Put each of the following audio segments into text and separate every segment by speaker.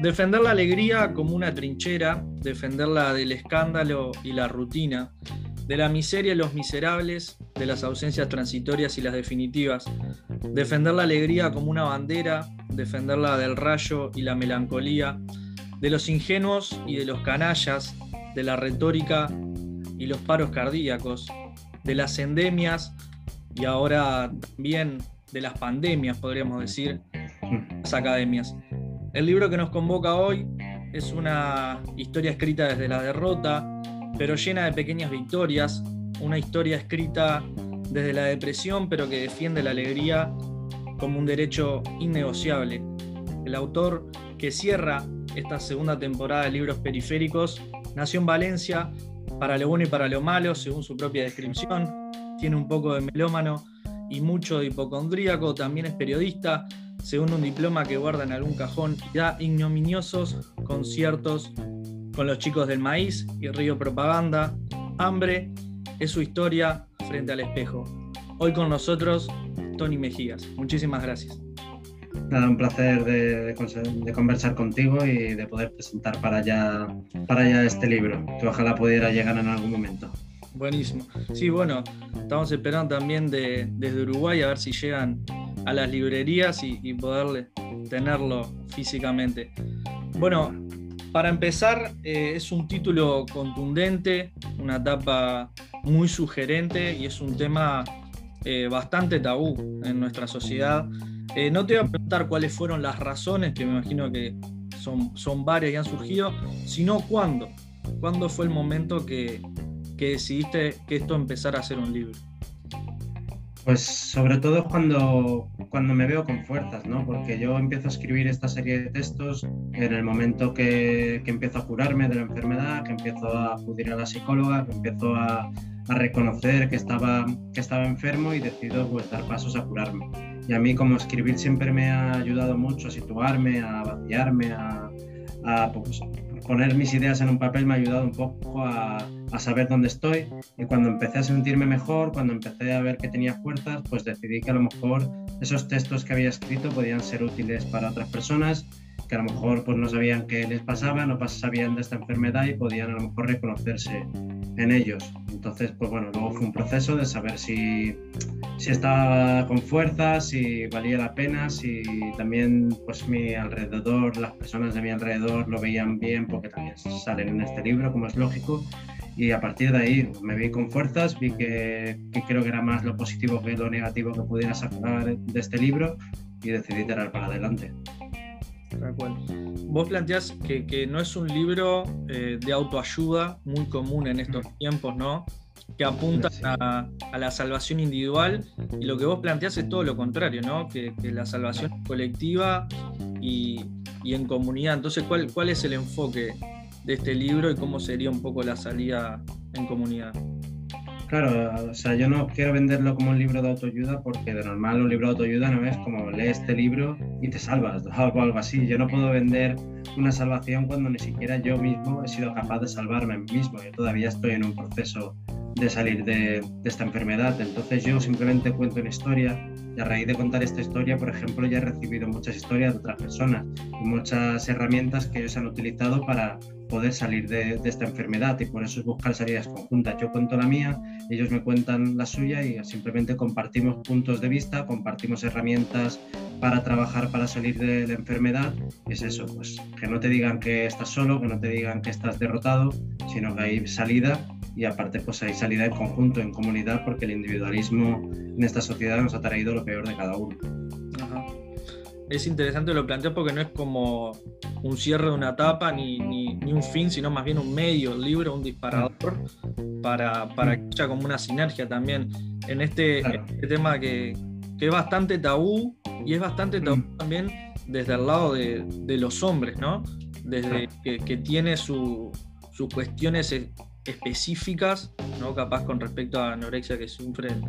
Speaker 1: Defender la alegría como una trinchera, defenderla del escándalo y la rutina, de la miseria y los miserables, de las ausencias transitorias y las definitivas. Defender la alegría como una bandera, defenderla del rayo y la melancolía, de los ingenuos y de los canallas, de la retórica y los paros cardíacos, de las endemias y ahora también de las pandemias, podríamos decir, las academias. El libro que nos convoca hoy es una historia escrita desde la derrota, pero llena de pequeñas victorias, una historia escrita desde la depresión, pero que defiende la alegría como un derecho innegociable. El autor que cierra esta segunda temporada de libros periféricos nació en Valencia, para lo bueno y para lo malo, según su propia descripción. Tiene un poco de melómano y mucho de hipocondríaco, también es periodista, según un diploma que guarda en algún cajón y da ignominiosos conciertos con los chicos del maíz y Río Propaganda. Hambre es su historia frente al espejo. Hoy con nosotros, Tony Mejías. Muchísimas gracias.
Speaker 2: Nada, un placer de, de, conversar contigo y de poder presentar para allá, para allá este libro, que ojalá pudiera llegar en algún momento.
Speaker 1: Buenísimo. Sí, bueno, estamos esperando también de, desde Uruguay a ver si llegan a las librerías y, y poder tenerlo físicamente. Bueno, para empezar, eh, es un título contundente, una etapa muy sugerente y es un tema eh, bastante tabú en nuestra sociedad. Eh, no te voy a preguntar cuáles fueron las razones, que me imagino que son, son varias y han surgido, sino cuándo. ¿Cuándo fue el momento que, que decidiste que esto empezara a ser un libro?
Speaker 2: Pues sobre todo cuando, cuando me veo con fuerzas, ¿no? Porque yo empiezo a escribir esta serie de textos en el momento que, que empiezo a curarme de la enfermedad, que empiezo a acudir a la psicóloga, que empiezo a, a reconocer que estaba, que estaba enfermo y decido pues, dar pasos a curarme. Y a mí como escribir siempre me ha ayudado mucho a situarme, a vaciarme, a, a pues, poner mis ideas en un papel me ha ayudado un poco a, a, saber dónde estoy y cuando empecé a sentirme mejor, cuando empecé a ver que tenía fuerzas, pues decidí que a lo mejor esos textos que había escrito podían ser útiles para otras personas que a lo mejor pues no sabían qué les pasaba, no sabían de esta enfermedad y podían a lo mejor reconocerse en ellos. Entonces, pues bueno, luego fue un proceso de saber si, si estaba con fuerzas, si valía la pena, si también pues mi alrededor, las personas de mi alrededor lo veían bien, porque también salen en este libro, como es lógico. Y a partir de ahí me vi con fuerzas, vi que, que creo que era más lo positivo que lo negativo que pudiera sacar de este libro y decidí tirar para adelante.
Speaker 1: Vos planteás que, que, no es un libro eh, de autoayuda muy común en estos tiempos, ¿no? Que apunta a, a, la salvación individual y lo que vos planteás es todo lo contrario, ¿no? Que, que la salvación colectiva y, y, en comunidad. Entonces, ¿cuál, ¿cuál es el enfoque de este libro y cómo sería un poco la salida en comunidad?
Speaker 2: Claro, o sea, yo no quiero venderlo como un libro de autoayuda porque de normal un libro de autoayuda no es como lee este libro y te salvas o algo, algo así. Yo no puedo vender una salvación cuando ni siquiera yo mismo he sido capaz de salvarme a mí mismo. Yo todavía estoy en un proceso de salir de, de esta enfermedad. Entonces yo simplemente cuento una historia y a raíz de contar esta historia, por ejemplo, ya he recibido muchas historias de otras personas y muchas herramientas que ellos han utilizado para poder salir de, de, esta enfermedad y por eso es buscar salidas conjuntas. Yo cuento la mía, ellos me cuentan la suya y simplemente compartimos puntos de vista, compartimos herramientas para trabajar para salir de la enfermedad. Es eso, pues que no te digan que estás solo, que no te digan que estás derrotado, sino que hay salida y aparte pues hay salida en conjunto, en comunidad, porque el individualismo en esta sociedad nos ha traído lo peor de cada uno.
Speaker 1: Ajá. Es interesante lo planteo porque no es como un cierre de una etapa ni, ni, ni, un fin, sino más bien un medio, el libro, un disparador para, para que haya como una sinergia también en este, claro. en este tema que, que, es bastante tabú y es bastante tabú mm. también desde el lado de, de los hombres, ¿no? Desde que, que, tiene su, sus cuestiones específicas, ¿no? capaz con respecto a anorexia que sufren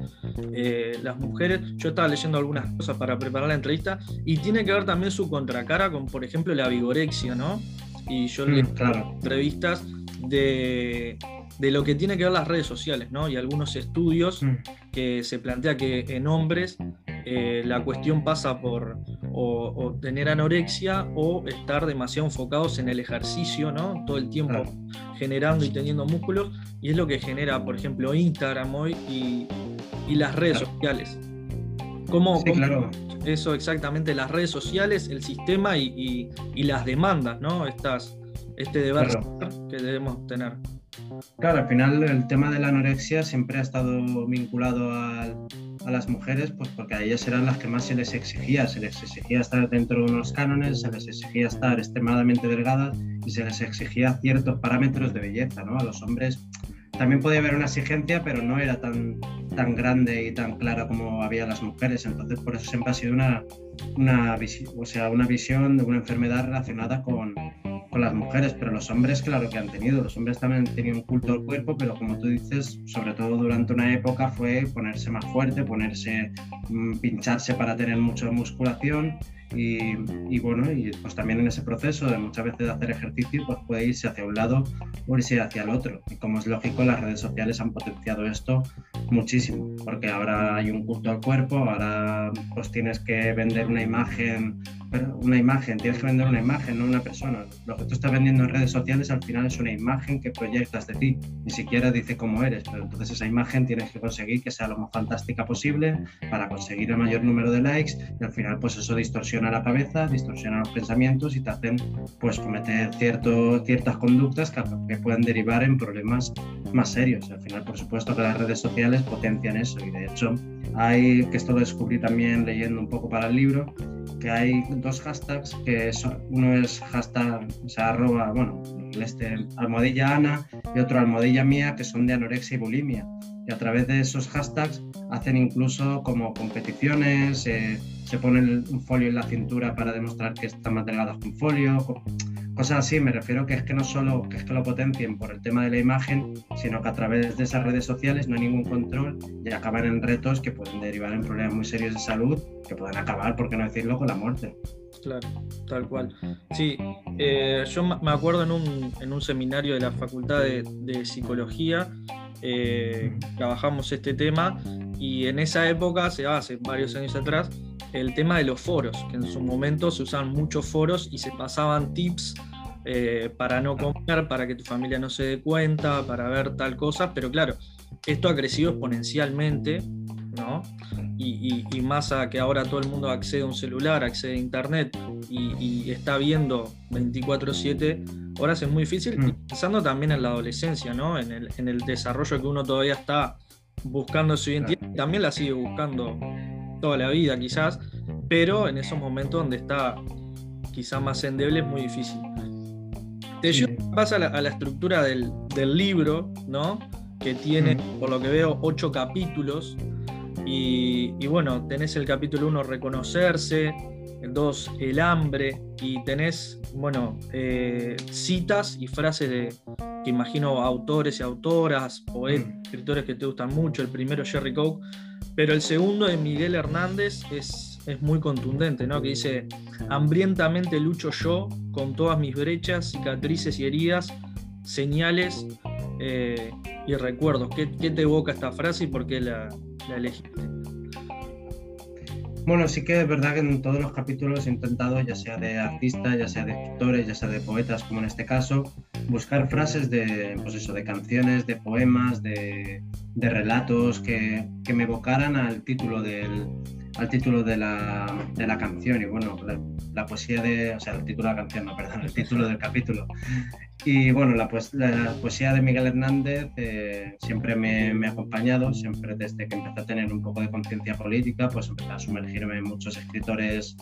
Speaker 1: eh, las mujeres. Yo estaba leyendo algunas cosas para preparar la entrevista y tiene que ver también su contracara con, por ejemplo, la vigorexia, ¿no? Y yo mm, claro. entrevistas de, de, lo que tiene que ver las redes sociales, ¿no? Y algunos estudios mm. que se plantea que en hombres eh, la cuestión pasa por o, tener anorexia o estar demasiado enfocados en el ejercicio, ¿no? Todo el tiempo generando y teniendo músculos, y es lo que genera, por ejemplo, Instagram hoy y, las redes sociales. ¿Cómo, claro. eso exactamente, las redes sociales, el sistema y, las demandas, ¿no? Estas, este deber que debemos tener.
Speaker 2: Claro, al final el tema de la anorexia siempre ha estado vinculado a, las mujeres, pues porque a ellas eran las que más se les exigía, se les exigía estar dentro de unos cánones, se les exigía estar extremadamente delgadas y se les exigía ciertos parámetros de belleza, ¿no? A los hombres también podía haber una exigencia, pero no era tan, tan grande y tan clara como había las mujeres. Entonces, por eso siempre ha sido una, una, o sea, una visión de una enfermedad relacionada con, las mujeres, pero los hombres, claro que han tenido. Los hombres también han tenido un culto al cuerpo, pero como tú dices, sobre todo durante una época fue ponerse más fuerte, ponerse, mm, pincharse para tener mucha musculación y, bueno, y pues también en ese proceso de muchas veces de hacer ejercicio, pues puede irse hacia un lado o irse hacia el otro. Y como es lógico, las redes sociales han potenciado esto muchísimo, porque ahora hay un culto al cuerpo, ahora pues tienes que vender una imagen, una imagen, tienes que vender una imagen, no una persona. Lo que tú estás vendiendo en redes sociales al final es una imagen que proyectas de ti, ni siquiera dice cómo eres, pero entonces esa imagen tienes que conseguir que sea lo más fantástica posible para conseguir el mayor número de likes y al final pues eso distorsiona la cabeza, distorsiona los pensamientos y te hacen pues cometer cierto, ciertas conductas que, que, pueden derivar en problemas más serios. Al final, por supuesto, que las redes sociales potencian eso y de hecho hay, que esto lo descubrí también leyendo un poco para el libro, que hay dos hashtags, que son, uno es hashtag, o sea, arroba, bueno, este, almohadilla Ana y otro almohadilla mía, que son de anorexia y bulimia. Y a través de esos hashtags hacen incluso como competiciones, eh, se pone un folio en la cintura para demostrar que están más delgadas que un folio, cosas así. Me refiero que es que no solo que es que lo potencien por el tema de la imagen, sino que a través de esas redes sociales no hay ningún control y acaban en retos que pueden derivar en problemas muy serios de salud, que pueden acabar, por qué no decirlo, con la muerte.
Speaker 1: Claro, tal cual. Sí, eh, yo me acuerdo en un, en un, seminario de la Facultad de, de Psicología, eh, trabajamos este tema y en esa época, hace varios años atrás, el tema de los foros, que en su momento se usaban muchos foros y se pasaban tips eh, para no comer, para que tu familia no se dé cuenta, para ver tal cosa, pero claro, esto ha crecido exponencialmente, ¿no? Y, más a que ahora todo el mundo accede a un celular, accede a internet y, está viendo 24/7 horas es muy difícil, mm. pensando también en la adolescencia, ¿no? En el, en el desarrollo que uno todavía está buscando su identidad, también la sigue buscando toda la vida quizás, pero en esos momentos donde está quizás más endeble es muy difícil. Te pasa a la, estructura del, libro, ¿no? Que tiene, mm. por lo que veo, ocho capítulos. Y, bueno, tenés el capítulo 1, reconocerse, el 2, el hambre, y tenés, bueno, eh, citas y frases de, que imagino, autores y autoras, poetas, mm. escritores que te gustan mucho. El primero, Jerry Coke, pero el segundo de Miguel Hernández es, es muy contundente, ¿no? Que dice, hambrientamente lucho yo con todas mis brechas, cicatrices y heridas, señales eh, y recuerdos. ¿Qué, te evoca esta frase y por qué la, la elegiste?
Speaker 2: Bueno, sí que es verdad que en todos los capítulos he intentado, ya sea de artistas, ya sea de escritores, ya sea de poetas, como en este caso, buscar frases de, pues eso, de canciones, de poemas, de, de relatos que, que, me evocaran al título del, al título de la, de la canción y bueno, la, poesía de, o sea, el título de la canción, no, perdón, el título del capítulo. Y bueno, la, pues, la poesía de Miguel Hernández eh, siempre me, ha acompañado, siempre desde que empecé a tener un poco de conciencia política, pues empecé a sumergirme en muchos escritores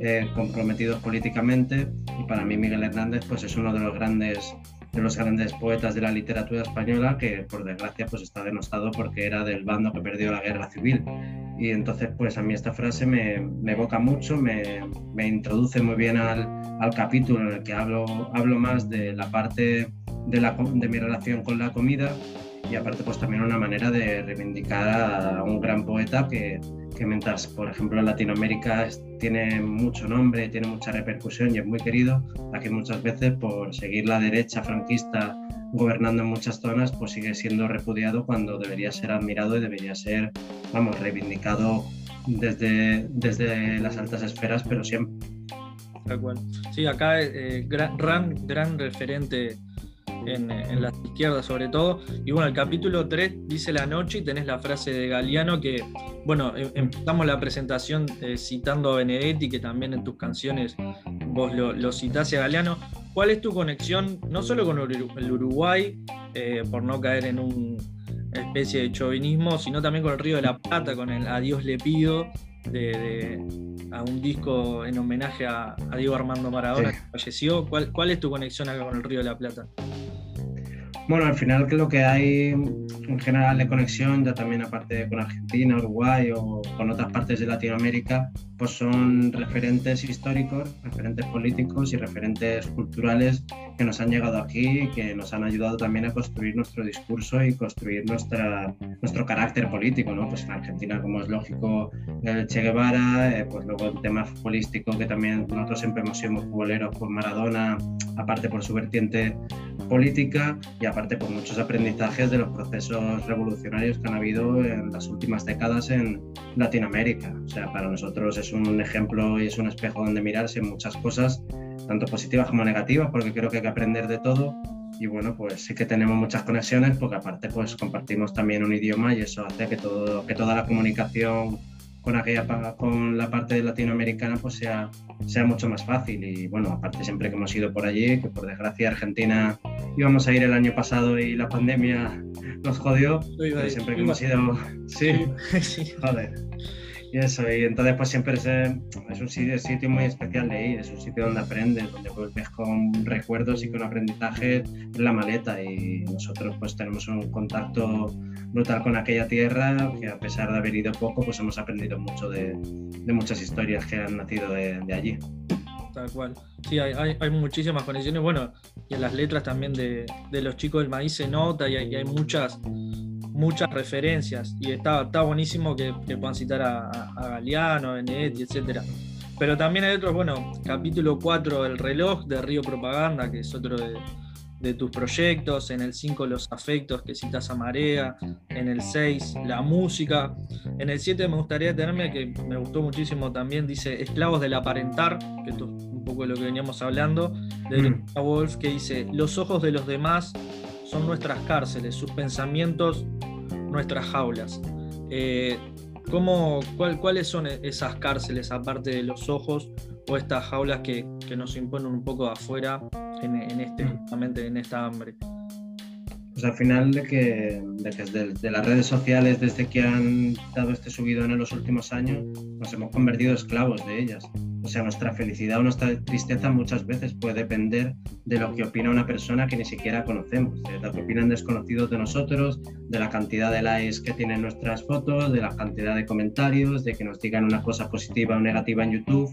Speaker 2: eh, comprometidos políticamente. Y para mí Miguel Hernández pues es uno de los grandes de los grandes poetas de la literatura española que por desgracia pues está denostado porque era del bando que perdió la guerra civil. Y entonces pues a mí esta frase me, me evoca mucho, me, me, introduce muy bien al, al, capítulo en el que hablo, hablo más de la parte de, la, de mi relación con la comida y aparte pues también una manera de reivindicar a un gran poeta que, que mientras por ejemplo en Latinoamérica tiene mucho nombre, tiene mucha repercusión y es muy querido, aquí muchas veces por seguir la derecha franquista gobernando en muchas zonas, pues sigue siendo repudiado cuando debería ser admirado y debería ser, vamos, reivindicado desde, desde las altas esferas, pero siempre.
Speaker 1: Tal cual. Sí, acá eh, gran, gran, referente en, en, la izquierda sobre todo. Y bueno, el capítulo 3 dice la noche y tenés la frase de Galeano que, bueno, em, empezamos la presentación eh, citando a Benedetti, que también en tus canciones vos lo, lo citás a Galeano. ¿Cuál es tu conexión, no solo con el Uruguay, eh, por no caer en una especie de chauvinismo, sino también con el Río de la Plata, con el Adiós le pido, de, a un disco en homenaje a, Diego Armando Maradona, que falleció. ¿Cuál, ¿Cuál es tu conexión acá con el Río de la Plata?
Speaker 2: Bueno, al final que lo que hay en general de conexión, ya también aparte con Argentina, Uruguay o con otras partes de Latinoamérica, pues son referentes históricos, referentes políticos y referentes culturales que nos han llegado aquí y que nos han ayudado también a construir nuestro discurso y construir nuestra, nuestro carácter político, ¿no? Pues en Argentina, como es lógico, el Che Guevara, eh, pues luego el tema futbolístico, que también nosotros siempre hemos sido futboleros por Maradona, aparte por su vertiente política y aparte por muchos aprendizajes de los procesos revolucionarios que han habido en las últimas décadas en Latinoamérica. O sea, para nosotros es un ejemplo y es un espejo donde mirarse en muchas cosas, tanto positivas como negativas, porque creo que hay que aprender de todo. Y bueno, pues sí que tenemos muchas conexiones, porque aparte pues compartimos también un idioma y eso hace que, todo, que toda la comunicación con aquella con la parte latinoamericana pues sea, sea mucho más fácil. Y bueno aparte siempre que hemos ido por allí que por desgracia Argentina íbamos a ir el año pasado y la pandemia nos jodió pero siempre que hemos ido sí, sí. joder y eso, y entonces pues siempre es, un sitio, muy especial de ir, es un sitio donde aprendes, donde vuelves con recuerdos y con aprendizaje en la maleta y nosotros pues tenemos un contacto brutal con aquella tierra que a pesar de haber ido poco pues hemos aprendido mucho de, de muchas historias que han nacido de, de allí.
Speaker 1: Tal cual. Sí, hay, hay, hay, muchísimas conexiones. Bueno, y en las letras también de, de los chicos del maíz se nota y hay, y hay muchas muchas referencias y está, está buenísimo que, puedan citar a, a Galeano, a Benedetti, etc. Pero también hay otros, bueno, capítulo 4, El reloj de Río Propaganda, que es otro de, tus proyectos, en el 5 Los afectos que citas a Marea, en el 6 La música, en el 7 me gustaría tenerme, que me gustó muchísimo también, dice Esclavos del aparentar, que esto es un poco de lo que veníamos hablando, de mm. Wolf, que dice Los ojos de los demás son nuestras cárceles, sus pensamientos nuestras jaulas. Eh, ¿Cuáles son esas cárceles aparte de los ojos o estas jaulas que, nos imponen un poco afuera en, este, justamente en esta hambre?
Speaker 2: Pues al final de que, desde las redes sociales, desde que han dado este subidón en los últimos años, nos hemos convertido esclavos de ellas. O sea, nuestra felicidad o nuestra tristeza muchas veces puede depender de lo que opina una persona que ni siquiera conocemos, de lo que opinan desconocidos de nosotros, de la cantidad de likes que tienen nuestras fotos, de la cantidad de comentarios, de que nos digan una cosa positiva o negativa en YouTube.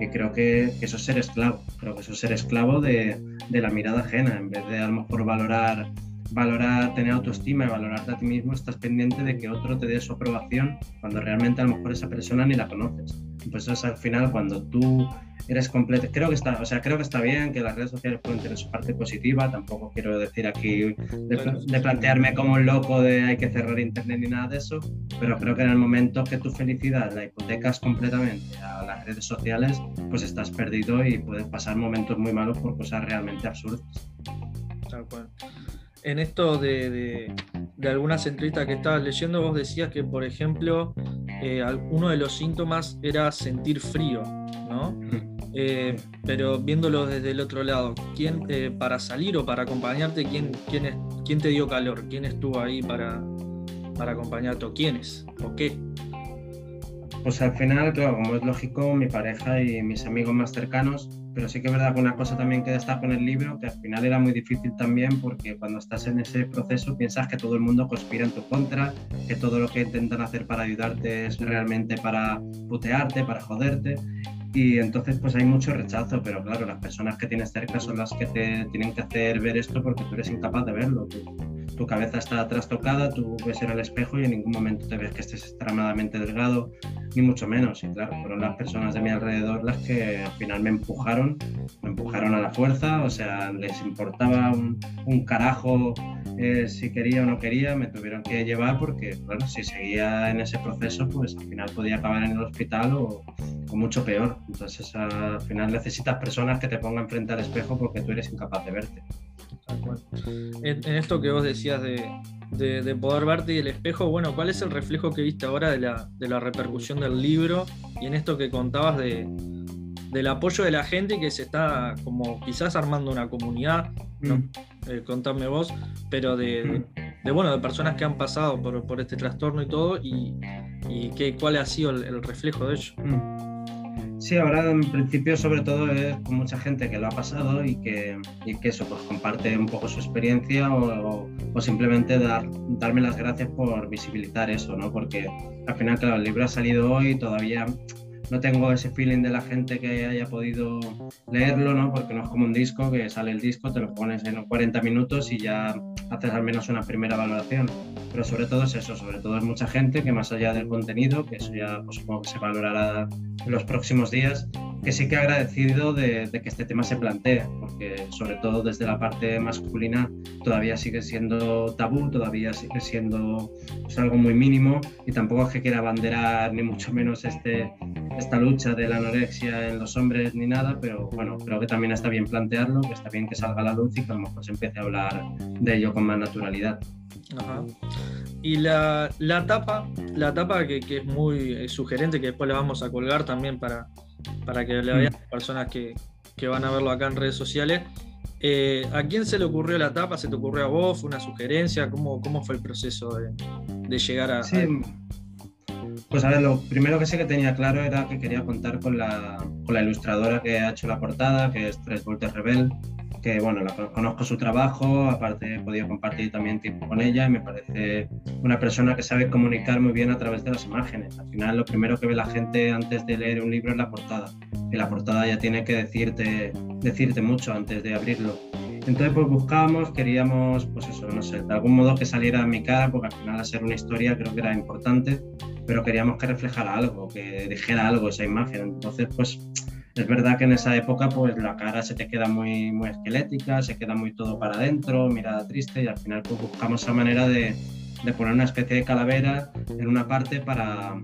Speaker 2: Y creo que, eso es ser esclavo, creo que eso es ser esclavo de, de la mirada ajena, en vez de a lo mejor valorar valorar, tener autoestima y valorarte a ti mismo, estás pendiente de que otro te dé su aprobación cuando realmente a lo mejor esa persona ni la conoces. Pues al final cuando tú eres completo, creo que está, o sea, creo que está bien que las redes sociales pueden tener su parte positiva, tampoco quiero decir aquí de, plantearme como un loco de hay que cerrar internet ni nada de eso, pero creo que en el momento que tu felicidad la hipotecas completamente a las redes sociales, pues estás perdido y puedes pasar momentos muy malos por cosas realmente absurdas.
Speaker 1: Tal cual en esto de, algunas entrevistas que estabas leyendo, vos decías que, por ejemplo, eh, uno de los síntomas era sentir frío, ¿no? Eh, pero viéndolo desde el otro lado, ¿quién eh, para salir o para acompañarte, quién, quién, es, quién te dio calor? ¿Quién estuvo ahí para, para acompañarte? ¿O quiénes? ¿O qué?
Speaker 2: Pues al final, claro, como es lógico, mi pareja y mis amigos más cercanos, pero sí que es verdad que una cosa también que destaco en el libro, que al final era muy difícil también porque cuando estás en ese proceso piensas que todo el mundo conspira en tu contra, que todo lo que intentan hacer para ayudarte es realmente para putearte, para joderte, y entonces pues hay mucho rechazo, pero claro, las personas que tienes cerca son las que te tienen que hacer ver esto porque tú eres incapaz de verlo tu cabeza está trastocada, tú ves en el espejo y en ningún momento te ves que estés extremadamente delgado, ni mucho menos. Y claro, fueron las personas de mi alrededor las que al final me empujaron, me empujaron a la fuerza, o sea, les importaba un, carajo eh, si quería o no quería, me tuvieron que llevar porque, bueno, si seguía en ese proceso, pues al final podía acabar en el hospital o, mucho peor. Entonces al final necesitas personas que te pongan frente al espejo porque tú eres incapaz de verte.
Speaker 1: En, esto que vos decías de, de, poder verte y el espejo, bueno, ¿cuál es el reflejo que viste ahora de la, de la repercusión del libro y en esto que contabas de, del apoyo de la gente que se está como quizás armando una comunidad, ¿no? Mm. Eh, contame vos, pero de, de, bueno, de personas que han pasado por, por este trastorno y todo, y, y que, cuál ha sido el, reflejo de ello.
Speaker 2: Mm. Sí, ahora en principio sobre todo es con mucha gente que lo ha pasado y que, y que eso, pues comparte un poco su experiencia o, o, simplemente dar, darme las gracias por visibilizar eso, ¿no? Porque al final, claro, el libro ha salido hoy, todavía no tengo ese feeling de la gente que haya podido leerlo, ¿no? Porque no es como un disco que sale el disco, te lo pones en 40 minutos y ya haces al menos una primera valoración. Pero sobre todo es eso, sobre todo es mucha gente que más allá del contenido, que eso ya pues, supongo que se valorará en los próximos días, que sí que agradecido de, que este tema se plantee, porque sobre todo desde la parte masculina todavía sigue siendo tabú, todavía sigue siendo pues, algo muy mínimo y tampoco es que quiera abanderar ni mucho menos este, esta lucha de la anorexia en los hombres ni nada, pero bueno, creo que también está bien plantearlo, que está bien que salga a la luz y que a lo mejor se empiece a hablar de ello con más naturalidad.
Speaker 1: Y la, la, tapa, la tapa que, que es muy sugerente, que después la vamos a colgar también para, para que le vean mm. personas que, que, van a verlo acá en redes sociales. Eh, ¿A quién se le ocurrió la tapa? ¿Se te ocurrió a vos? ¿Fue una sugerencia? ¿Cómo, cómo fue el proceso de, de llegar a,
Speaker 2: sí. Pues a ver, lo primero que sí que tenía claro era que quería contar con la, con la ilustradora que ha hecho la portada, que es Tres Voltes Rebel, que bueno, la, conozco su trabajo, aparte he podido compartir también tiempo con ella y me parece una persona que sabe comunicar muy bien a través de las imágenes. Al final lo primero que ve la gente antes de leer un libro es la portada y la portada ya tiene que decirte, decirte mucho antes de abrirlo. Entonces pues buscábamos, queríamos pues eso, no sé, de algún modo que saliera a mi cara, porque al final a ser una historia creo que era importante, pero queríamos que reflejara algo, que dijera algo esa imagen. Entonces pues es verdad que en esa época pues la cara se te queda muy, muy esquelética, se queda muy todo para adentro, mirada triste y al final pues buscamos esa manera de, de poner una especie de calavera en una parte para,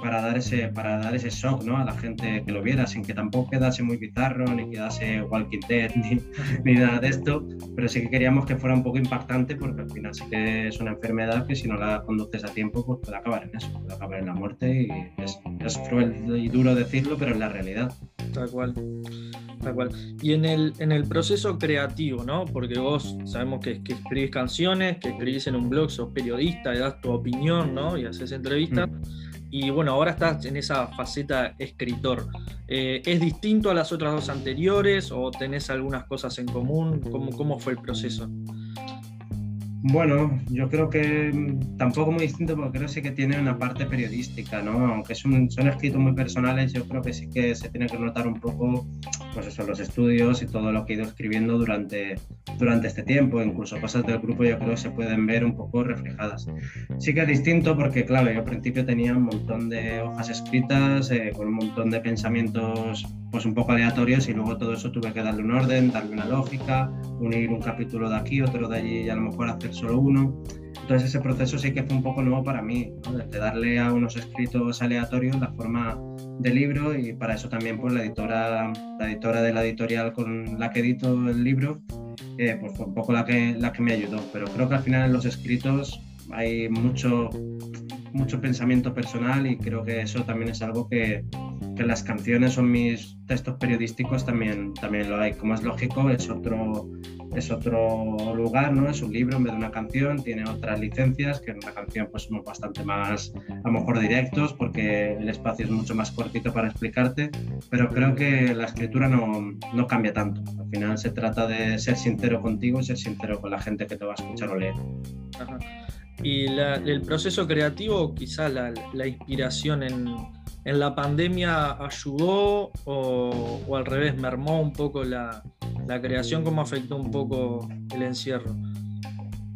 Speaker 2: para dar ese para dar ese shock ¿no? a la gente que lo viera sin que tampoco quedase muy bizarro ni quedase Walking Dead ni, ni, nada de esto. Pero sí que queríamos que fuera un poco impactante porque al final sí que es una enfermedad que si no la conduces a tiempo pues puede acabar en eso puede acabar en la muerte y es, es cruel y duro decirlo pero es la realidad.
Speaker 1: Tal cual tal cual. Y en el en el proceso creativo no porque vos sabemos que, que escribís canciones que escribís en un blog sos periodista y das tu opinión no y haces entrevistas. Mm y bueno, ahora estás en esa faceta escritor. Eh, ¿Es distinto a las otras dos anteriores o tenés algunas cosas en común? ¿Cómo, cómo fue el proceso?
Speaker 2: Bueno, yo creo que mm, tampoco muy distinto porque creo sí que tiene una parte periodística, ¿no? Aunque son, son escritos muy personales, yo creo que sí que se tiene que notar un poco, pues eso, los estudios y todo lo que he ido escribiendo durante, durante este tiempo, incluso cosas del grupo yo creo que se pueden ver un poco reflejadas. Sí que es distinto porque, claro, yo al principio tenía un montón de hojas escritas, eh, con un montón de pensamientos pues un poco aleatorios y luego todo eso tuve que darle un orden, darle una lógica, unir un capítulo de aquí, otro de allí y a lo mejor hacer solo uno. Entonces ese proceso sí que fue un poco nuevo para mí, de darle a unos escritos aleatorios la forma de libro y para eso también pues la editora, la editora de la editorial con la que edito el libro eh, pues fue un poco la que, la que me ayudó. Pero creo que al final en los escritos hay mucho, mucho pensamiento personal y creo que eso también es algo que, que las canciones o mis textos periodísticos también, también lo hay. Como es lógico, es otro, es otro lugar, ¿no? Es un libro en vez de una canción, tiene otras licencias, que en una canción pues somos bastante más, a lo mejor directos, porque el espacio es mucho más cortito para explicarte, pero creo que la escritura no, no cambia tanto. Al final se trata de ser sincero contigo y ser sincero con la gente que te va a escuchar o leer.
Speaker 1: Y el proceso creativo, quizá la, la inspiración en, en, la pandemia ayudó o, al revés, mermó un poco la, la creación, ¿cómo afectó un poco el encierro?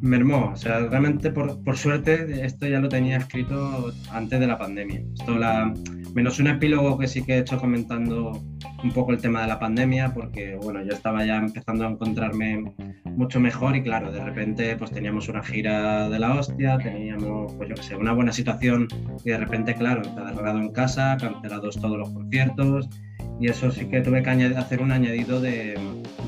Speaker 2: Mermó, o sea, realmente por, por, suerte esto ya lo tenía escrito antes de la pandemia. Esto la, menos un epílogo que sí que he hecho comentando un poco el tema de la pandemia, porque bueno, yo estaba ya empezando a encontrarme mucho mejor y claro, de repente pues teníamos una gira de la hostia, teníamos pues yo qué sé, una buena situación y de repente claro, encerrado en casa, cancelados todos los conciertos y eso sí que tuve que hacer un añadido de,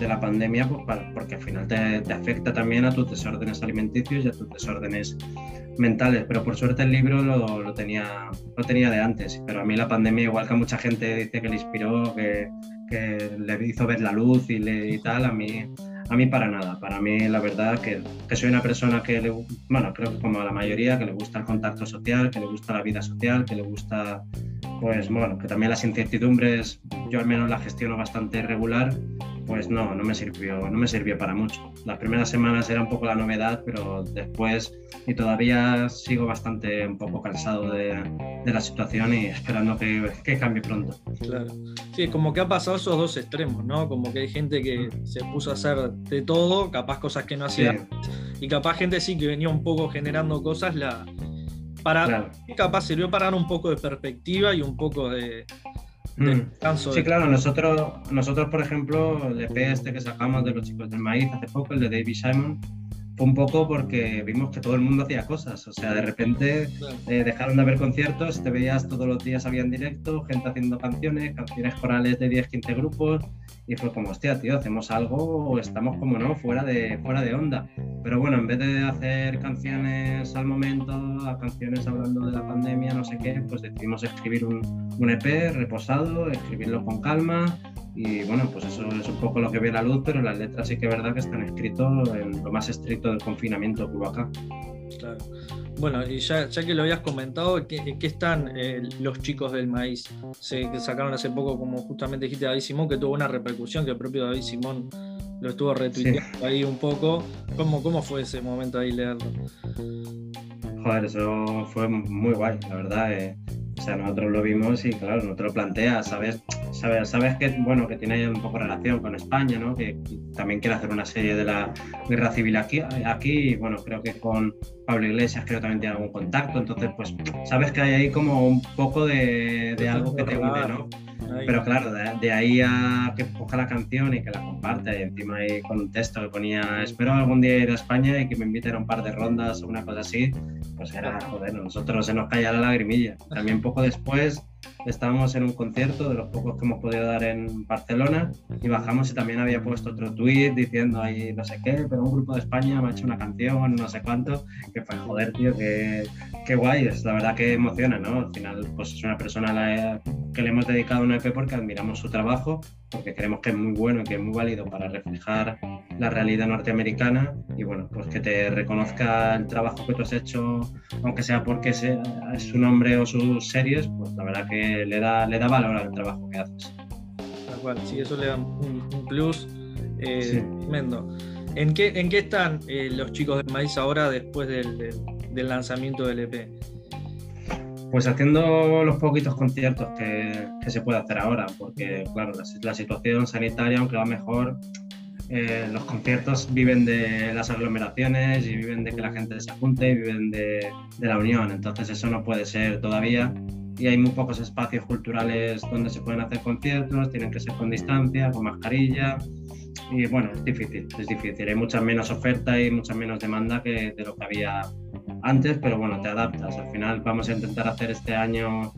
Speaker 2: de la pandemia pues, porque al final te, afecta también a tus desórdenes alimenticios y a tus desórdenes mentales, pero por suerte el libro lo, tenía, lo tenía de antes, pero a mí la pandemia, igual que mucha gente dice que le inspiró, que, que le hizo ver la luz y, tal, a mí, a mí para nada, para mí la verdad que, que, soy una persona que, bueno, creo que como a la mayoría, que le gusta el contacto social, que le gusta la vida social, que le gusta, pues bueno, que también las incertidumbres, yo al menos la gestiono bastante regular pues no, no me sirvió, no me sirvió para mucho. Las primeras semanas era un poco la novedad, pero después y todavía sigo bastante un poco cansado de, de la situación y esperando que, que, cambie pronto.
Speaker 1: Claro. Sí, como que ha pasado esos dos extremos, ¿no? Como que hay gente que se puso a hacer de todo, capaz cosas que no hacía, sí. y capaz gente sí que venía un poco generando cosas, la para claro. capaz sirvió para dar un poco de perspectiva y un poco de,
Speaker 2: Mm. Sí, claro, nosotros, nosotros, por ejemplo, el EP este que sacamos de los chicos del maíz hace poco, el de David Simon, fue un poco porque vimos que todo el mundo hacía cosas. O sea, de repente eh, dejaron de haber conciertos, te veías todos los días había en directo, gente haciendo canciones, canciones corales de 10, 15 grupos, y fue como, hostia, tío, hacemos algo o estamos como no, fuera de, fuera de onda. Pero bueno, en vez de hacer canciones al momento, a canciones hablando de la pandemia, no sé qué, pues decidimos escribir un, un EP reposado, escribirlo con calma y bueno, pues eso es un poco lo que ve la luz, pero las letras sí que es verdad que están escritos en lo más estricto del confinamiento que hubo acá.
Speaker 1: Claro. Bueno, y ya, ya que lo habías comentado, ¿qué, qué están eh, los chicos del maíz? Se sacaron hace poco, como justamente dijiste, David Simón, que tuvo una repercusión, que el propio David Simón lo estuvo retuiteando sí. ahí un poco. ¿Cómo, ¿Cómo fue ese momento ahí leerlo?
Speaker 2: Joder, eso fue muy guay, la verdad. Eh. O sea, nosotros lo vimos y claro, no te lo planteas, ¿sabes? Sabes, sabes que, bueno, que tiene un poco relación con España, ¿no? Que también quiere hacer una serie de la guerra civil aquí, aquí y bueno, creo que con Pablo Iglesias creo que también tiene algún contacto, entonces pues sabes que hay ahí como un poco de, de algo que te une, ¿no? Pero claro, de, de, ahí a que coja la canción y que la comparte, y encima ahí con un texto que ponía, espero algún día ir a España y que me inviten a un par de rondas o una cosa así, pues era, joder, nosotros se nos caía la lagrimilla. También poco después estábamos en un concierto de los pocos que hemos podido dar en Barcelona y bajamos y también había puesto otro tweet diciendo ahí no sé qué, pero un grupo de España me ha hecho una canción, no sé cuánto, que fue joder, tío, que, qué guay, es la verdad que emociona, ¿no? Al final, pues es una persona a la que le hemos dedicado una EP porque admiramos su trabajo, porque creemos que es muy bueno y que es muy válido para reflejar la realidad norteamericana y bueno, pues que te reconozca el trabajo que tú has hecho, aunque sea porque sea, es su nombre o sus series, pues la verdad que le da, le da valor al trabajo que haces.
Speaker 1: Tal cual, sí, eso le da un, un plus eh, sí. tremendo. ¿En qué, ¿En qué están eh, los chicos de Maíz ahora después del, del, del lanzamiento del EP?
Speaker 2: Pues haciendo los poquitos conciertos que, que, se puede hacer ahora, porque claro, la, la situación sanitaria, aunque va mejor, eh, los conciertos viven de las aglomeraciones y viven de que la gente se junte y viven de, de, la unión, entonces eso no puede ser todavía y hay muy pocos espacios culturales donde se pueden hacer conciertos, tienen que ser con distancia, con mascarilla y bueno, es difícil, es difícil, hay mucha menos oferta y mucha menos demanda que de lo que había antes, pero bueno, te adaptas. Al final vamos a intentar hacer este año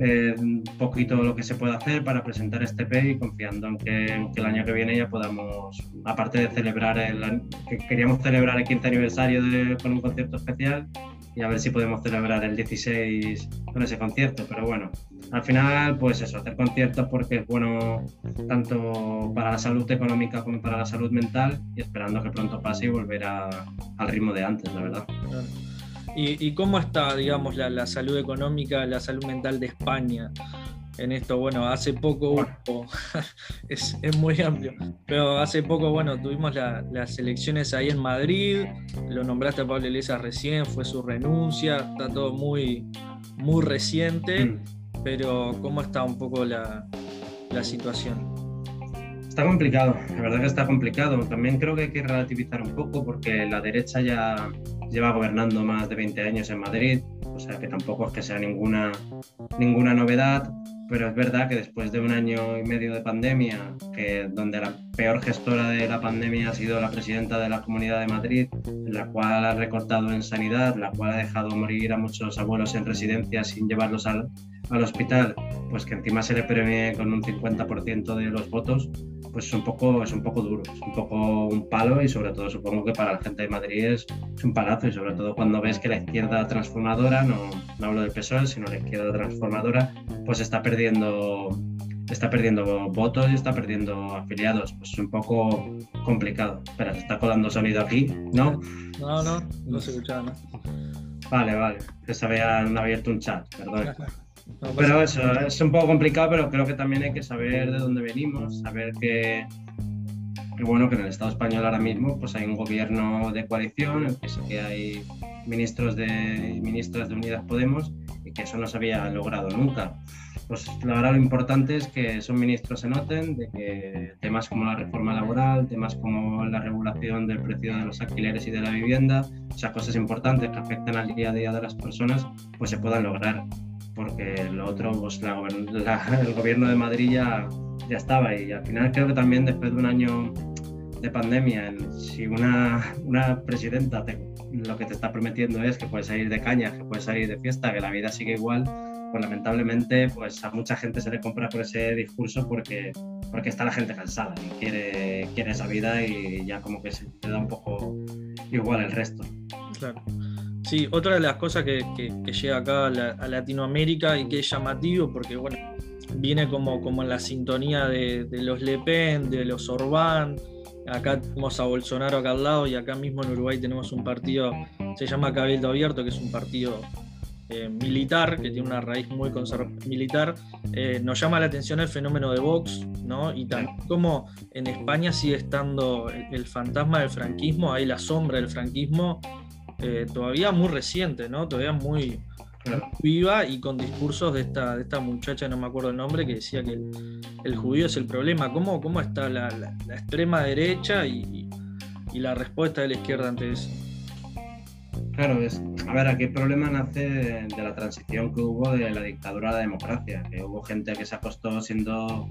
Speaker 2: eh, un poquito lo que se puede hacer para presentar este P y confiando en que, en que, el año que viene ya podamos, aparte de celebrar el, que queríamos celebrar el 15 aniversario de, con un concierto especial y a ver si podemos celebrar el 16 con ese concierto, pero bueno, al final pues eso, hacer conciertos porque es bueno tanto para la salud económica como para la salud mental y esperando que pronto pase y volver a, al ritmo de antes, la verdad.
Speaker 1: ¿Y, ¿Y, cómo está, digamos, la, la, salud económica, la salud mental de España en esto? Bueno, hace poco bueno. es, es, muy amplio, pero hace poco, bueno, tuvimos la, las elecciones ahí en Madrid, lo nombraste a Pablo Iglesias recién, fue su renuncia, está todo muy, muy reciente, mm. pero ¿cómo está un poco la, la situación?
Speaker 2: Está complicado, la verdad que está complicado. También creo que hay que relativizar un poco porque la derecha ya lleva gobernando más de 20 años en Madrid, o sea que tampoco es que sea ninguna, ninguna novedad. Pero es verdad que después de un año y medio de pandemia, que, donde la peor gestora de la pandemia ha sido la presidenta de la Comunidad de Madrid, la cual ha recortado en sanidad, la cual ha dejado morir a muchos abuelos en residencias sin llevarlos al, al hospital, pues que encima se le premie con un 50% de los votos, pues es un, poco, es un poco duro, es un poco un palo y sobre todo supongo que para la gente de Madrid es, un palazo y sobre todo cuando ves que la izquierda transformadora, no, no hablo del PSOE, sino la izquierda transformadora, pues está perdiendo está perdiendo votos y está perdiendo afiliados. Pues es un poco complicado. Espera, se está colando sonido aquí, ¿no?
Speaker 1: No, no, no se escuchaba, ¿no?
Speaker 2: Vale, vale. Que se habían abierto un chat, perdón. pero eso, es un poco complicado, pero creo que también hay que saber de dónde venimos, saber que, bueno, que en el Estado español ahora mismo pues hay un gobierno de coalición, en que sí que hay ministros de, ministras de Unidas Podemos y que eso no se había logrado nunca. Pues la verdad lo importante es que esos ministros se noten de que temas como la reforma laboral, temas como la regulación del precio de los alquileres y de la vivienda, sea, cosas importantes que afectan al día a día de las personas, pues se puedan lograr porque lo otro, pues el gobierno de Madrid ya, ya estaba y al final creo que también después de un año de pandemia, si una, una presidenta lo que te está prometiendo es que puedes salir de caña, que puedes salir de fiesta, que la vida sigue igual, pues lamentablemente pues a mucha gente se le compra por ese discurso porque, porque está la gente cansada y quiere, quiere esa vida y ya como que se da un poco igual el resto.
Speaker 1: Claro. Sí, otra de las cosas que, llega acá a, Latinoamérica y que es llamativo, porque bueno, viene como, como en la sintonía de, los Le Pen, de los Orbán. Acá tenemos a Bolsonaro acá al lado y acá mismo en Uruguay tenemos un partido, se llama Cabildo Abierto, que es un partido eh, militar, que tiene una raíz muy militar. Eh, nos llama la atención el fenómeno de Vox, ¿no? Y también como en España sigue estando el fantasma del franquismo, hay la sombra del franquismo eh, todavía muy reciente, ¿no? Todavía muy, viva y con discursos de esta, de esta muchacha, no me acuerdo el nombre, que decía que el, judío es el problema. ¿Cómo, cómo está la, extrema derecha y, la respuesta de la izquierda ante eso?
Speaker 2: Claro, es, a ver, aquí el problema nace de, la transición que hubo de la dictadura a la democracia, que hubo gente que se acostó siendo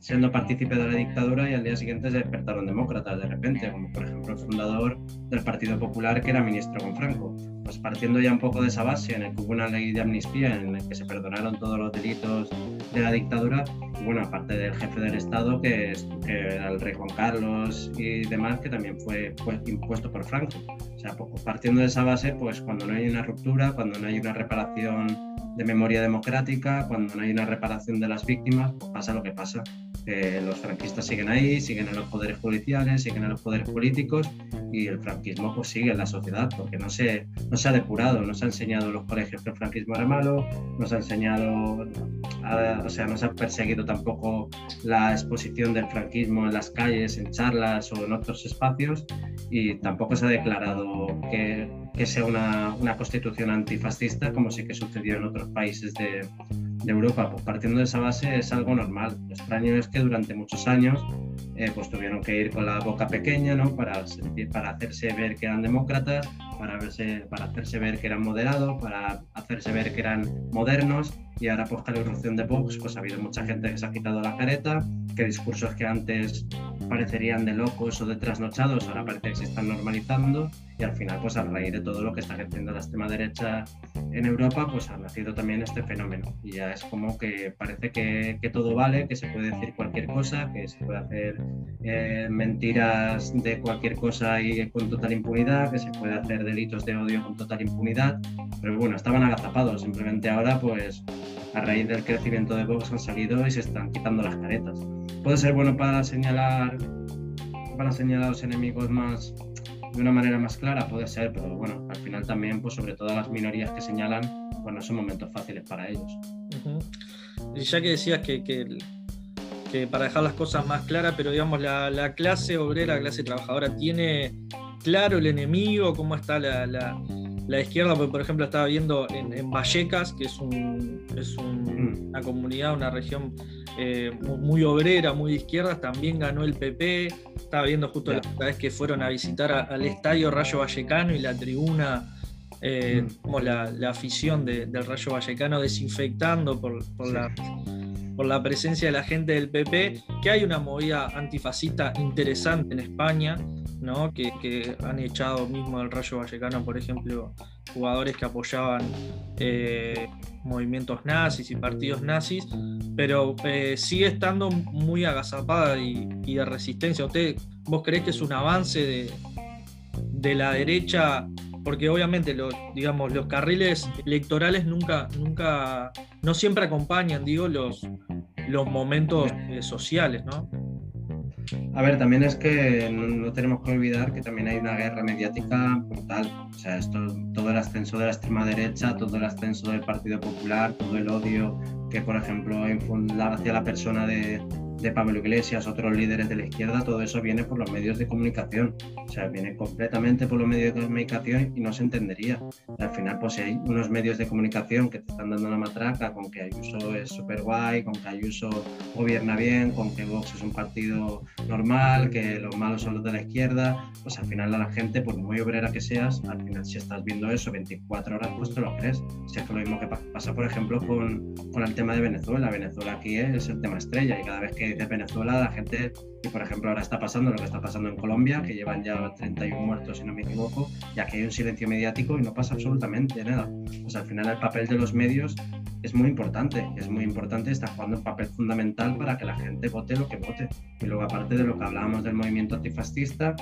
Speaker 2: siendo partícipe de la dictadura y al día siguiente se despertaron demócratas de repente, como por ejemplo el fundador del Partido Popular que era ministro con Franco. Pues partiendo ya un poco de esa base en el que hubo una ley de amnistía en la que se perdonaron todos los delitos de la dictadura, bueno, aparte del jefe del Estado que, es, era el rey Juan Carlos y demás, que también fue, fue impuesto por Franco. O sea, partiendo de esa base, pues cuando no hay una ruptura, cuando no hay una reparación de memoria democrática, cuando no hay una reparación de las víctimas, pues pasa lo que pasa. los franquistas siguen ahí, siguen en los poderes policiales, siguen en los poderes políticos y el franquismo pues sigue en la sociedad porque no se, no se ha depurado, no se ha enseñado en los colegios que el franquismo era malo, no se ha enseñado, o sea, no se ha perseguido tampoco la exposición del franquismo en las calles, en charlas o en otros espacios y tampoco se ha declarado que que sea una, una, constitución antifascista como sí que sucedió en otros países de, de, Europa. Pues partiendo de esa base es algo normal. Lo extraño es que durante muchos años eh, pues tuvieron que ir con la boca pequeña ¿no? para, para hacerse ver que eran demócratas, para, verse, para hacerse ver que eran moderados, para hacerse ver que eran modernos. Y ahora pues con la irrupción de Vox pues ha habido mucha gente que se ha quitado la careta, que discursos que antes parecerían de locos o de trasnochados ahora parece que se están normalizando. Y al final pues a raíz de todo lo que está haciendo la extrema derecha en Europa pues ha nacido también este fenómeno. Y ya es como que parece que, que todo vale, que se puede decir cualquier cosa, que se puede hacer eh, mentiras de cualquier cosa y con total impunidad, que se puede hacer delitos de odio con total impunidad, pero bueno, estaban agazapados, simplemente ahora pues a raíz del crecimiento de Vox han salido y se están quitando las caretas. Puede ser bueno para señalar, para señalar a los enemigos más de una manera más clara, puede ser, pero bueno, al final también, pues sobre todo las minorías que señalan, pues no son momentos fáciles para ellos.
Speaker 1: Ya que decías que, para dejar las cosas más claras, pero digamos, la, la, clase obrera, la clase trabajadora, ¿tiene claro el enemigo? ¿Cómo está la, la la izquierda, por ejemplo, estaba viendo en, Vallecas, que es, un, es mm. una comunidad, una región eh, muy obrera, muy de izquierdas, también ganó el PP. Estaba viendo justo la vez que fueron a visitar al estadio Rayo Vallecano y la tribuna eh, mm. la, afición del Rayo Vallecano desinfectando por, la, por la presencia de la gente del PP, que hay una movida antifascista interesante en España, ¿no? que, han echado mismo al Rayo Vallecano, por ejemplo, jugadores que apoyaban eh, movimientos nazis y partidos nazis, pero eh, sigue estando muy agazapada y, de resistencia. ¿Usted, ¿Vos creés que es un avance de la derecha porque obviamente los, digamos, los carriles electorales nunca, nunca, no siempre acompañan, digo, los, los momentos eh, sociales, ¿no?
Speaker 2: A ver, también es que no, tenemos que olvidar que también hay una guerra mediática brutal. O sea, esto, todo el ascenso de la extrema derecha, todo el ascenso del Partido Popular, todo el odio que, por ejemplo, hacia la persona de, de Pablo Iglesias, otros líderes de la izquierda, todo eso viene por los medios de comunicación. O sea, viene completamente por los medios de comunicación y no se entendería. Al final, pues hay unos medios de comunicación que te están dando la matraca con que Ayuso es súper guay, con que Ayuso gobierna bien, con que Vox es un partido normal, que los malos son los de la izquierda. Pues al final a la gente, por muy obrera que seas, al final si estás viendo eso 24 horas, pues te lo crees. Si es que lo mismo que pasa, por ejemplo, con, con el tema de Venezuela. Venezuela aquí es el tema estrella y cada vez que de Venezuela, la gente, y por ejemplo ahora está pasando lo que está pasando en Colombia, que llevan ya 31 muertos si no me equivoco, ya que hay un silencio mediático y no pasa absolutamente nada. Pues al final el papel de los medios es muy importante, es muy importante, está jugando un papel fundamental para que la gente vote lo que vote. Y luego aparte de lo que hablábamos del movimiento antifascista,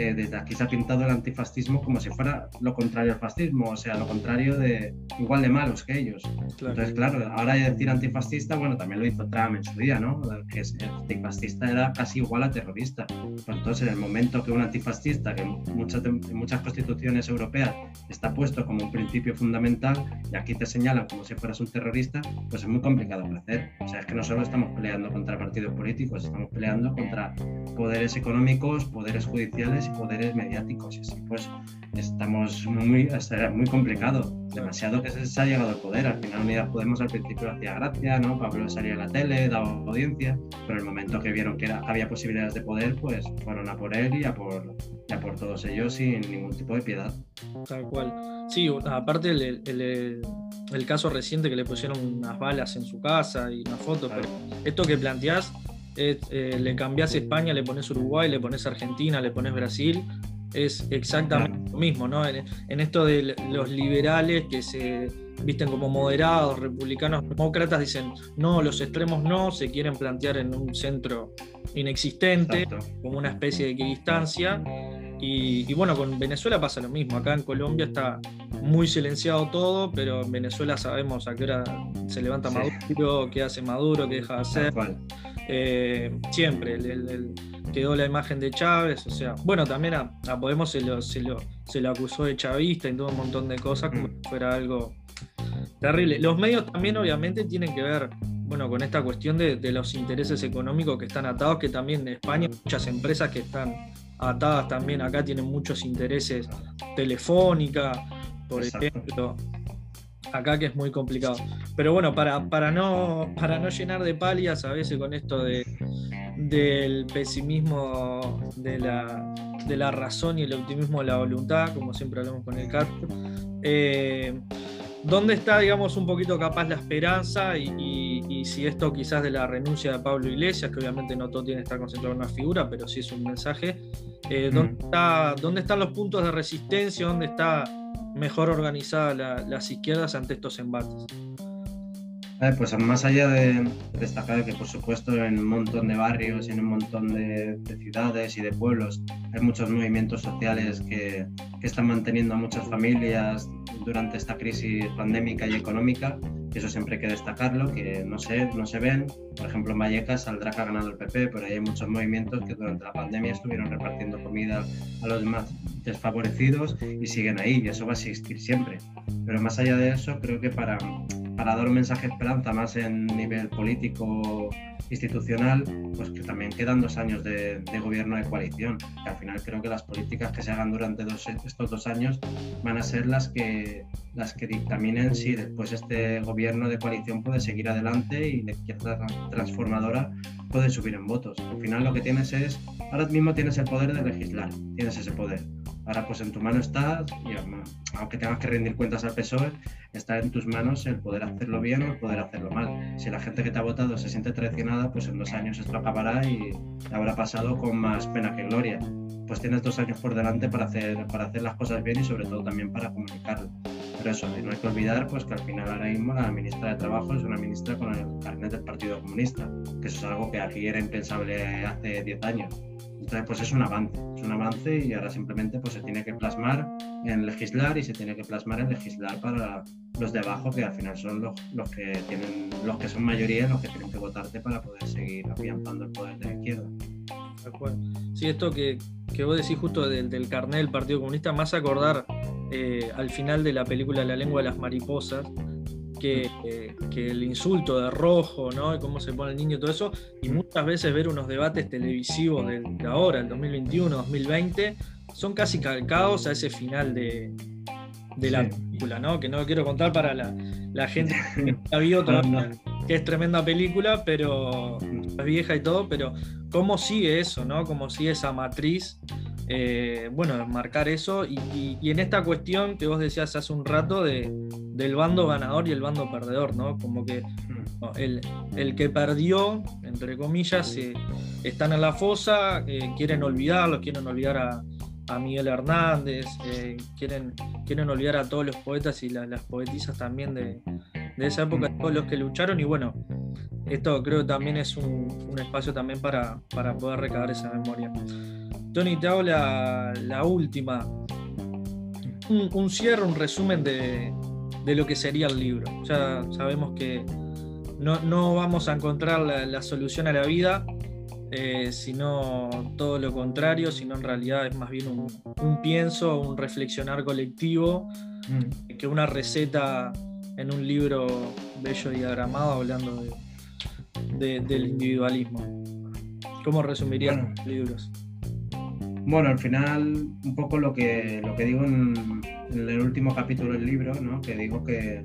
Speaker 2: desde aquí se ha pintado el antifascismo como si fuera lo contrario al fascismo, o sea, lo contrario de igual de malos que ellos. Entonces, claro, ahora decir antifascista, bueno, también lo hizo Trump en su día, ¿no? Que el antifascista era casi igual a terrorista. Pues entonces, en el momento que un antifascista, que en muchas, en muchas constituciones europeas está puesto como un principio fundamental, y aquí te señalan como si fueras un terrorista, pues es muy complicado de hacer. O sea, es que no solo estamos peleando contra partidos políticos, estamos peleando contra poderes económicos, poderes judiciales y poderes mediáticos. Y así pues estamos muy, será muy complicado. Demasiado que se, ha llegado al poder. Al final Unidas Podemos al principio hacía gracia, ¿no? Pablo salía en la tele, daba audiencia, pero el momento que vieron que había posibilidades de poder, pues fueron a por él y a por, a por todos ellos sin ningún tipo de piedad.
Speaker 1: Tal cual. Sí, aparte el, el, el, caso reciente que le pusieron unas balas en su casa y una foto, pero esto que planteás eh, le cambias España, le pones Uruguay, le pones Argentina, le pones Brasil, es exactamente lo mismo, ¿no? En, esto de los liberales que se visten como moderados, republicanos, demócratas, dicen, no, los extremos no, se quieren plantear en un centro inexistente, como una especie de equidistancia. Y, y, bueno, con Venezuela pasa lo mismo. Acá en Colombia está muy silenciado todo, pero en Venezuela sabemos a qué hora se levanta Maduro, qué hace Maduro, qué deja de hacer. Eh, siempre quedó la imagen de Chávez, o sea, bueno, también a, Podemos se lo, se, lo, acusó de chavista y todo un montón de cosas como si fuera algo terrible. Los medios también obviamente tienen que ver bueno, con esta cuestión de, los intereses económicos que están atados, que también en España hay muchas empresas que están atadas también. Acá, tienen muchos intereses, Telefónica, por ejemplo, acá que es muy complicado. Pero bueno, para, para, no, para no llenar de palias a veces con esto de, del pesimismo de la, de la razón y el optimismo de la voluntad, como siempre hablamos con el CAT, eh, ¿dónde está, digamos, un poquito capaz la esperanza y, si esto quizás de la renuncia de Pablo Iglesias, que obviamente no todo tiene que estar concentrado en una figura, pero sí es un mensaje, eh, ¿dónde, mm. está, ¿dónde están los puntos de resistencia? ¿Dónde está mejor organizadas las izquierdas ante estos embates?
Speaker 2: Pues más allá de destacar que por supuesto en un montón de barrios y en un montón de, ciudades y de pueblos hay muchos movimientos sociales que, que, están manteniendo a muchas familias durante esta crisis pandémica y económica, eso siempre hay que destacarlo, que no se, no se ven. Por ejemplo, en Vallecas saldrá que ha ganado el PP, pero hay muchos movimientos que durante la pandemia estuvieron repartiendo comida a los más desfavorecidos y siguen ahí, y eso va a existir siempre. Pero más allá de eso, creo que para, para dar un mensaje de esperanza más en nivel político institucional, pues que también quedan dos años de, gobierno de coalición. Al final creo que las políticas que se hagan durante estos dos años van a ser las que, las que dictaminen si después este gobierno de coalición puede seguir adelante y la izquierda transformadora puedes subir en votos. Al final lo que tienes es, ahora mismo tienes el poder de legislar, tienes ese poder. Ahora pues en tu mano está, y aunque tengas que rendir cuentas al PSOE, está en tus manos el poder hacerlo bien o el poder hacerlo mal. Si la gente que te ha votado se siente traicionada, pues en dos años esto acabará y habrá pasado con más pena que gloria. Pues tienes dos años por delante para hacer, para hacer las cosas bien y sobre todo también para comunicarlo. Pero eso, no hay que olvidar pues que al final ahora mismo la ministra de Trabajo es una ministra con el carnet del Partido Comunista, que eso es algo que aquí era impensable hace 10 años. Entonces, pues es un avance, es un avance y ahora simplemente pues se tiene que plasmar en legislar y se tiene que plasmar en legislar para los de abajo, que al final son los, los que tienen, los que son mayoría, los que tienen que votarte para poder seguir afianzando el poder de la izquierda.
Speaker 1: Sí, esto que, que vos decís justo del, del carnet del Partido Comunista, más acordar eh, al final de la película La lengua de las mariposas, que, el insulto de rojo, ¿no? cómo se pone el niño y todo eso, y muchas veces ver unos debates televisivos de, ahora, el 2021, 2020, son casi calcados a ese final de, la película, ¿no? Que no quiero contar para la, gente que la vio todavía, que es tremenda película, pero es vieja y todo, pero cómo sigue eso, ¿no? Cómo sigue esa matriz eh, bueno, marcar eso y, en esta cuestión que vos decías hace un rato de, del bando ganador y el bando perdedor, ¿no? Como que el, el, que perdió, entre comillas, eh, están en la fosa, eh, quieren olvidarlo, quieren olvidar a, Miguel Hernández, quieren, quieren olvidar a todos los poetas y las poetisas también de, esa época, todos los que lucharon y bueno, esto creo que también es un, un espacio también para, para poder recabar esa memoria. Tony, te hago la, última. Un, cierre, un resumen de, lo que sería el libro. Ya sabemos que no, vamos a encontrar la, solución a la vida, eh, sino todo lo contrario, sino en realidad es más bien un, pienso, un reflexionar colectivo, mm. que una receta en un libro bello diagramado hablando del individualismo. ¿Cómo resumirías los libros?
Speaker 2: Bueno, al final, un poco lo que, lo que digo en, el último capítulo del libro, ¿no? que digo que,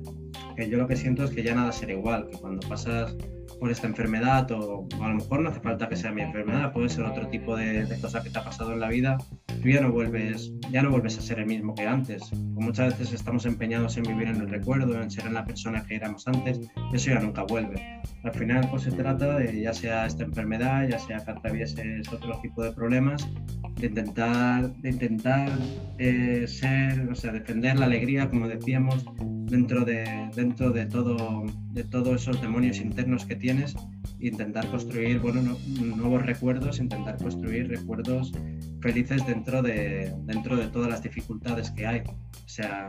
Speaker 2: que, yo lo que siento es que ya nada será igual, que cuando pasas por esta enfermedad, o, a lo mejor no hace falta que sea mi enfermedad, puede ser otro tipo de, de cosa que te ha pasado en la vida, tú ya no vuelves, ya no vuelves a ser el mismo que antes. muchas veces estamos empeñados en vivir en el recuerdo, en ser en la persona que éramos antes, eso ya nunca vuelve. Al final, pues se trata de, ya sea esta enfermedad, ya sea que atravieses otro tipo de problemas, de intentar, de intentar eh, ser, o sea, defender la alegría, como decíamos, dentro de, dentro de, todo, de todos esos demonios internos que tienes, intentar construir bueno, nuevos recuerdos, intentar construir recuerdos felices dentro de, dentro de todas las dificultades que hay. O sea,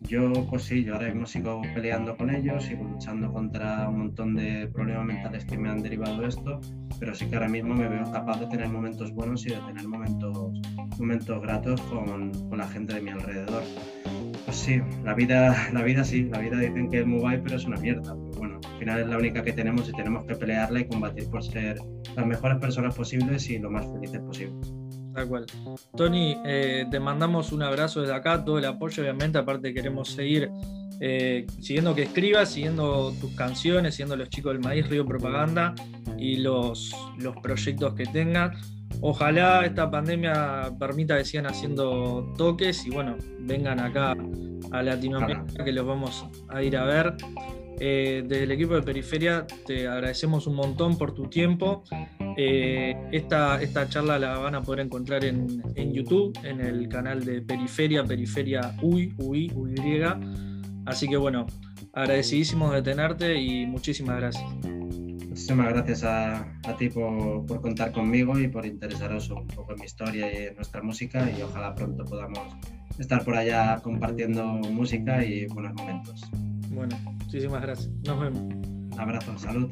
Speaker 2: yo, pues sí, yo ahora mismo sigo peleando con ellos, sigo luchando contra un montón de problemas mentales que me han derivado de esto, pero sí que ahora mismo me veo capaz de tener momentos buenos y de tener momentos, momentos gratos con, con la gente de mi alrededor. Pues sí, la vida, la vida sí, la vida dicen que es muy guay, pero es una mierda. bueno, al final es la única que tenemos y tenemos que pelearla y combatir por ser las mejores personas posibles y lo más felices posibles.
Speaker 1: Tal cual. Tony, eh, te mandamos un abrazo desde acá, todo el apoyo, obviamente. Aparte, queremos seguir eh, siguiendo que escribas, siguiendo tus canciones, siguiendo los chicos del maíz, Río Propaganda y los, los proyectos que tengan. Ojalá esta pandemia permita que sigan haciendo toques y bueno, vengan acá a Latinoamérica que los vamos a ir a ver. Eh, desde el equipo de Periferia te agradecemos un montón por tu tiempo. Eh, esta, esta, charla la van a poder encontrar en, YouTube, en el canal de Periferia, Periferia UI, UI, UY. Así que bueno, agradecidísimos de tenerte y muchísimas gracias.
Speaker 2: Muchísimas gracias a, a ti por, por, contar conmigo y por interesaros un poco en mi historia y en nuestra música y ojalá pronto podamos estar por allá compartiendo música y buenos momentos.
Speaker 1: Bueno, muchísimas gracias. Nos vemos.
Speaker 2: Un abrazo, salud.